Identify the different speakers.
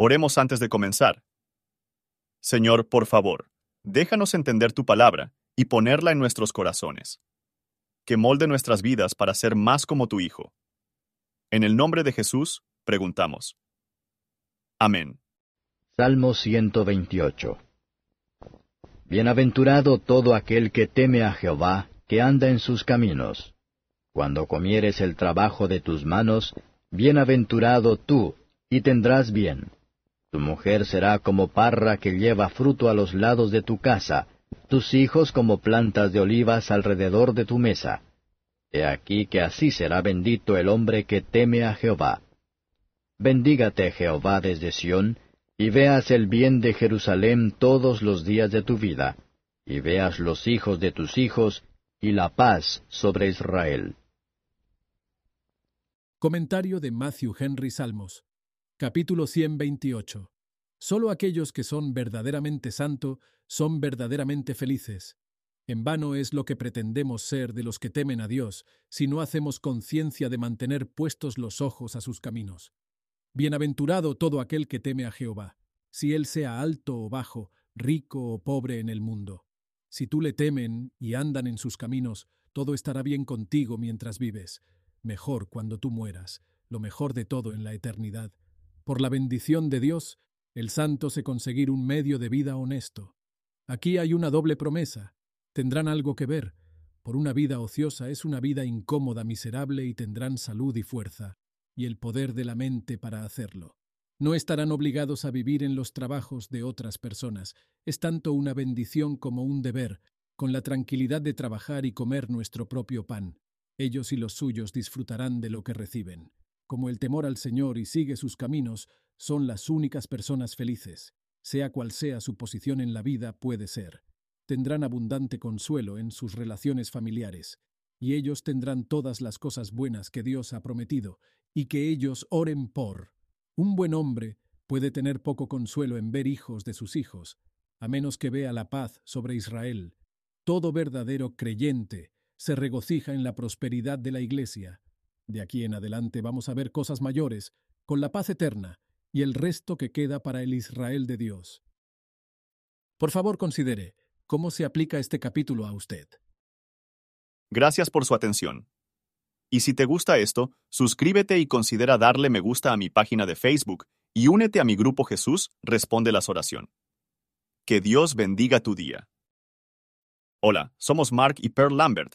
Speaker 1: Oremos antes de comenzar. Señor, por favor, déjanos entender tu palabra y ponerla en nuestros corazones. Que molde nuestras vidas para ser más como tu Hijo. En el nombre de Jesús, preguntamos. Amén.
Speaker 2: Salmo 128 Bienaventurado todo aquel que teme a Jehová, que anda en sus caminos. Cuando comieres el trabajo de tus manos, bienaventurado tú, y tendrás bien. Tu mujer será como parra que lleva fruto a los lados de tu casa, tus hijos como plantas de olivas alrededor de tu mesa. He aquí que así será bendito el hombre que teme a Jehová. Bendígate Jehová desde Sión, y veas el bien de Jerusalén todos los días de tu vida, y veas los hijos de tus hijos, y la paz sobre Israel.
Speaker 3: Comentario de Matthew Henry Salmos Capítulo 128. Solo aquellos que son verdaderamente santo son verdaderamente felices. En vano es lo que pretendemos ser de los que temen a Dios si no hacemos conciencia de mantener puestos los ojos a sus caminos. Bienaventurado todo aquel que teme a Jehová, si él sea alto o bajo, rico o pobre en el mundo. Si tú le temen y andan en sus caminos, todo estará bien contigo mientras vives, mejor cuando tú mueras, lo mejor de todo en la eternidad por la bendición de Dios, el santo se conseguir un medio de vida honesto. Aquí hay una doble promesa. Tendrán algo que ver. Por una vida ociosa es una vida incómoda, miserable y tendrán salud y fuerza, y el poder de la mente para hacerlo. No estarán obligados a vivir en los trabajos de otras personas. Es tanto una bendición como un deber, con la tranquilidad de trabajar y comer nuestro propio pan. Ellos y los suyos disfrutarán de lo que reciben como el temor al Señor y sigue sus caminos, son las únicas personas felices. Sea cual sea su posición en la vida, puede ser. Tendrán abundante consuelo en sus relaciones familiares, y ellos tendrán todas las cosas buenas que Dios ha prometido, y que ellos oren por. Un buen hombre puede tener poco consuelo en ver hijos de sus hijos, a menos que vea la paz sobre Israel. Todo verdadero creyente se regocija en la prosperidad de la Iglesia, de aquí en adelante vamos a ver cosas mayores, con la paz eterna y el resto que queda para el Israel de Dios. Por favor, considere cómo se aplica este capítulo a usted.
Speaker 1: Gracias por su atención. Y si te gusta esto, suscríbete y considera darle me gusta a mi página de Facebook y únete a mi grupo Jesús Responde las Oración. Que Dios bendiga tu día. Hola, somos Mark y Pearl Lambert